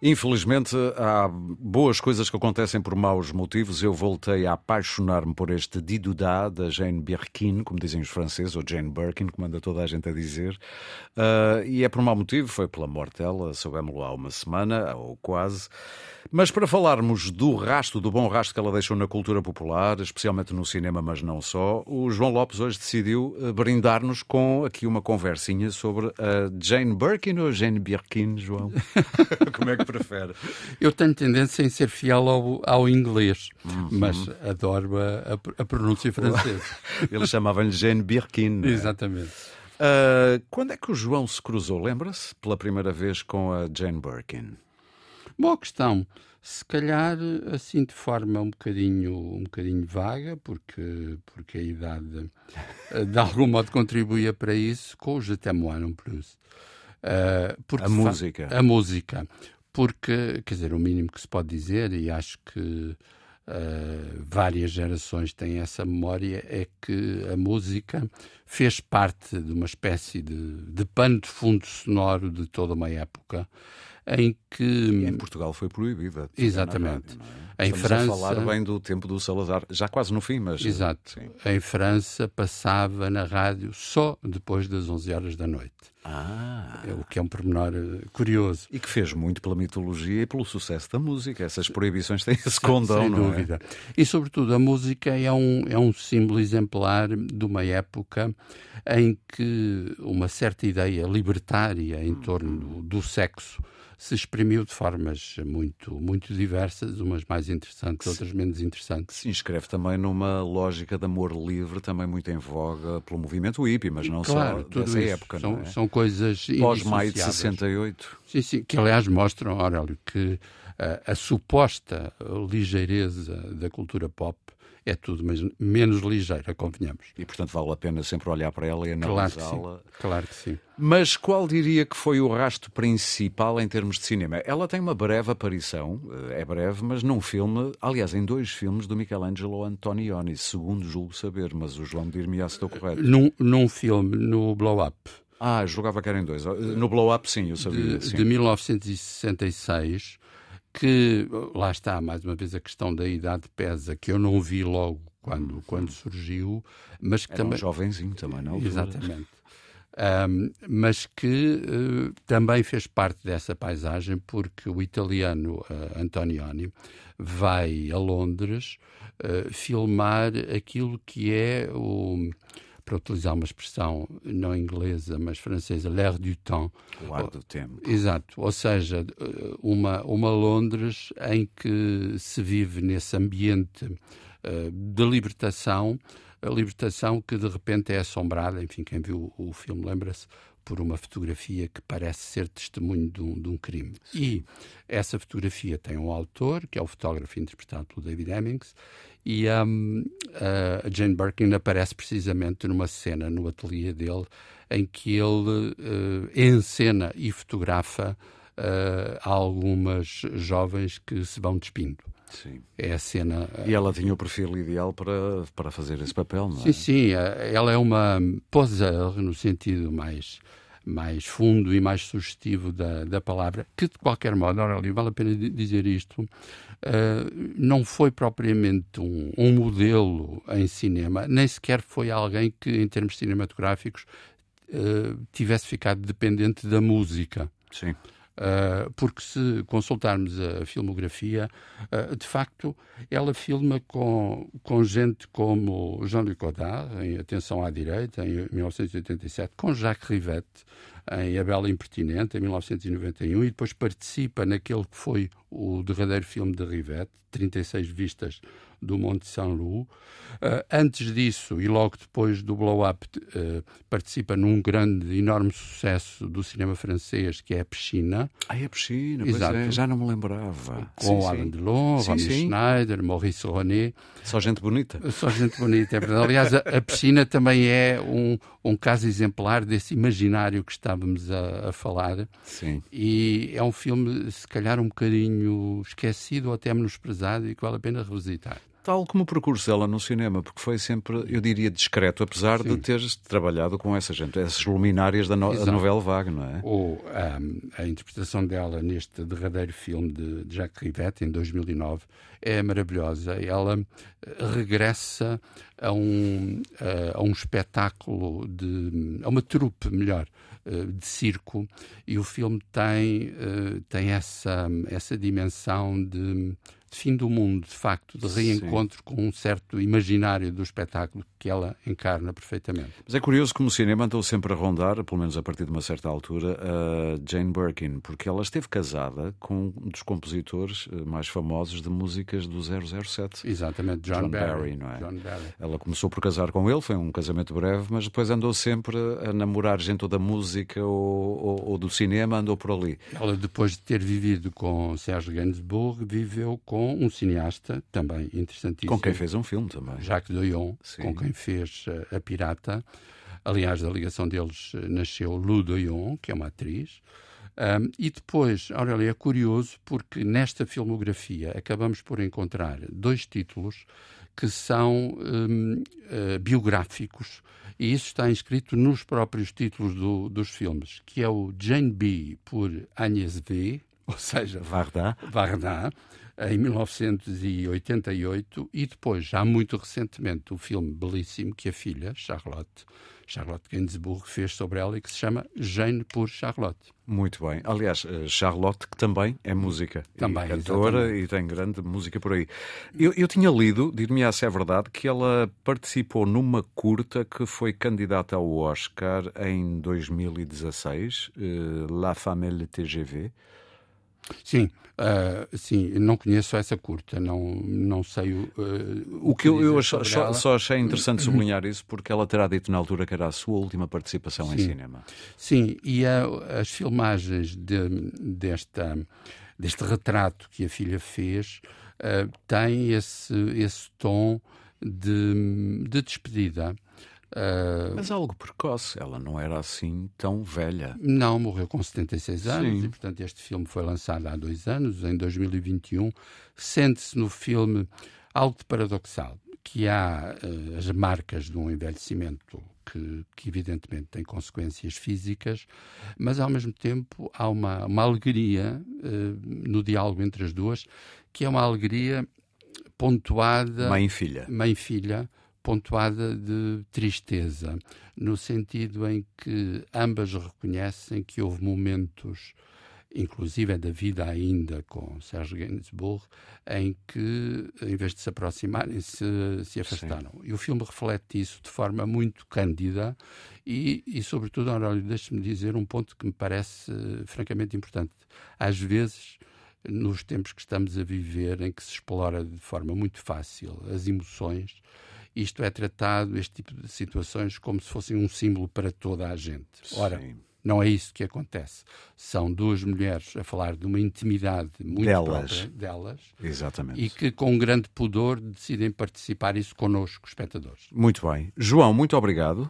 Infelizmente, há boas coisas que acontecem por maus motivos. Eu voltei a apaixonar-me por este Didouda da Jane Birkin, como dizem os franceses, ou Jane Birkin, como anda toda a gente a dizer. Uh, e é por mau motivo, foi pela morte dela, soubemos-lo há uma semana, ou quase. Mas para falarmos do rasto, do bom rasto que ela deixou na cultura popular, especialmente no cinema, mas não só, o João Lopes hoje decidiu eh, brindar-nos com aqui uma conversinha sobre a Jane Birkin ou Jane Birkin, João? Como é que prefere? Eu tenho tendência em ser fiel ao, ao inglês, uhum. mas adoro a, a, pronúncia francesa. Ele chamava-lhe Jane Birkin. É? Exatamente. Uh, quando é que o João se cruzou, lembra-se, pela primeira vez com a Jane Birkin? Boa questão. Se calhar assim de forma um bocadinho, um bocadinho vaga, porque, porque a idade eh, de algum modo contribuía para isso, com o Je t'aime non plus. Uh, a música. A música. Porque, quer dizer, o mínimo que se pode dizer, e acho que uh, várias gerações têm essa memória, é que a música fez parte de uma espécie de, de pano de fundo sonoro de toda uma época em que. E em Portugal foi proibida. Exatamente. Rádio, é? Em França. A falar bem do tempo do Salazar, já quase no fim, mas. Exato. Sim. Em França passava na rádio só depois das 11 horas da noite. Ah. É o que é um pormenor eh, curioso. E que fez muito pela mitologia e pelo sucesso da música. Essas proibições têm esse condão, Sem não é? dúvida. É? E, sobretudo, a música é um, é um símbolo exemplar de uma época em que uma certa ideia libertária em torno do, do sexo se exprimiu de formas muito, muito diversas, umas mais interessantes, outras menos interessantes. Se inscreve também numa lógica de amor livre, também muito em voga pelo movimento hippie, mas não claro, só dessa isso. época. São, é? são coisas Pós-maio de 68. Sim, sim, que aliás mostram, Aurélio, que a, a suposta ligeireza da cultura pop é tudo mas menos ligeira, convenhamos. E, portanto, vale a pena sempre olhar para ela e analisá-la. Claro, claro que sim. Mas qual diria que foi o rasto principal em termos de cinema? Ela tem uma breve aparição, eh, é breve, mas num filme, aliás, em dois filmes do Michelangelo Antonioni, segundo julgo saber, mas o João dir-me se estou correto. Num, num filme, no Blow Up. Ah, jogava que era em dois. No Blow Up, sim, eu sabia. De, sim. de 1966 que lá está mais uma vez a questão da idade pesa que eu não vi logo quando quando surgiu mas que Era também um jovenzinho também não exatamente. Um, mas que uh, também fez parte dessa paisagem porque o italiano uh, Antonioni vai a Londres uh, filmar aquilo que é o para utilizar uma expressão não inglesa, mas francesa, l'air du temps. O ar do tempo. Exato, ou seja, uma, uma Londres em que se vive nesse ambiente uh, de libertação, a libertação que de repente é assombrada, enfim, quem viu o, filme lembra-se, por uma fotografia que parece ser testemunho de um, de um crime. Sim. E essa fotografia tem um autor, que é o fotógrafo interpretado pelo David Hemmings, e um, a Jane Birkin aparece precisamente numa cena no ateliê dele em que ele uh, encena e fotografa uh, algumas jovens que se vão despindo. Sim. É a cena. E ela tinha o perfil ideal para, para fazer esse papel, não é? Sim, sim. Ela é uma poseur no sentido mais mais fundo e mais sugestivo da, da palavra, que de qualquer modo, Aurélio, vale a pena dizer isto, uh, não foi propriamente um, um, modelo em cinema, nem sequer foi alguém que, em termos cinematográficos, uh, tivesse ficado dependente da música. Sim. Uh, porque se consultarmos a filmografia, uh, de facto, ela filma com, com gente como Jean-Luc Godard, em Atenção à Direita, em 1987, com Jacques Rivette, em A Bela Impertinente, em 1991, e depois participa naquele que foi o derradeiro filme de Rivette, 36 vistas do Monte Saint-Loup. Uh, antes disso, e logo depois do Blow Up, uh, participa num grande, enorme sucesso do cinema francês, que é A Piscina. Ah, é A Piscina, Exato. É, já não me lembrava. Com sim, Alain sim. Delon, Romy Schneider, Maurice René. Só gente bonita. Só gente bonita, é verdade. Aliás, a, a Piscina também é um, um caso exemplar desse imaginário que estávamos a, a falar. Sim. E é um filme, se calhar, um bocadinho esquecido ou até menosprezado e que vale a pena revisitar. Tal como o percurso dela no cinema, porque foi sempre, eu diria, discreto, apesar Sim. de teres trabalhado com essa gente, essas luminárias da no, novela vaga, não é? Ou a interpretação dela neste derradeiro filme de, de Jacques Rivette, em 2009, é maravilhosa. Ela eh, regressa a um, a um espetáculo de. a uma trupe, melhor, eh, de circo, e o filme tem, eh, tem essa, essa dimensão de de fim do mundo, de facto, de reencontro Sim. com um certo imaginário do espetáculo que ela encarna perfeitamente. Mas é curioso como o cinema andou sempre a rondar, pelo menos a partir de uma certa altura, a Jane Birkin, porque ela esteve casada com um dos compositores eh, mais famosos de músicas do 007. Exatamente, John, John Barry. Barry, não é? John Barry. Ela começou por casar com ele, foi um casamento breve, mas depois andou sempre a namorar gente ou da música ou, ou, ou do cinema, andou por ali. Ela, depois de ter vivido com Serge Gainsbourg, viveu com um cineasta também interessantíssimo. Com quem fez um filme também. Jacques Doyon, com quem fez uh, A Pirata. Aliás, da ligação deles uh, nasceu Lu Doyon, que é uma atriz. Um, e depois, Aurélia, é curioso porque nesta filmografia acabamos por encontrar dois títulos que são um, uh, biográficos e isso está inscrito nos próprios títulos do, dos filmes, que é o Jane B por Agnès V, ou seja, Varda, Varda em 1988 e depois, já muito recentemente, o filme belíssimo que a filha, Charlotte, Charlotte Gainsbourg, fez sobre ela e que se chama Jane por Charlotte. Muito bem. Aliás, eh, Charlotte, que também é música. Também, e cantora exatamente. e tem grande música por aí. Eu, eu tinha lido, dir-me se é verdade, que ela participou numa curta que foi candidata ao Oscar em 2016, uh, eh, La Famille TGV. Sim, uh, sim, não conheço essa curta, não, não sei o, uh, o que eu, eu só, só, achei interessante sublinhar isso porque ela terá dito na altura que era a sua última participação sim. em cinema. Sim, e a, as filmagens de, desta, deste retrato que a filha fez uh, têm esse, esse tom de, de despedida. Uh, Mas algo precoce, ela não era assim tão velha. Não, morreu com 76 anos Sim. e, portanto, este filme foi lançado há dois anos, em 2021. Sente-se no filme algo de paradoxal, que há uh, as marcas de um envelhecimento que, que, evidentemente tem consequências físicas, mas ao mesmo tempo há uma, uma alegria uh, no diálogo entre as duas, que é uma alegria pontuada. Mãe-filha. Mãe-filha pontuada de tristeza, no sentido em que ambas reconhecem que houve momentos, inclusive da vida ainda com Serge Gainsbourg, em que, em vez de se aproximarem, se, se afastaram. Sim. E o filme reflete isso de forma muito cândida e, e sobretudo, Aurélio, deixe-me dizer um ponto que me parece uh, francamente importante. Às vezes, nos tempos que estamos a viver, em que se explora de forma muito fácil as emoções, isto é tratado, este tipo de situações, como se fossem um símbolo para toda a gente. Ora, Sim. não é isso que acontece. São duas mulheres a falar de uma intimidade muito delas. própria delas. Exatamente. E que, com grande pudor, decidem participar isso connosco, espectadores. Muito bem. João, muito obrigado.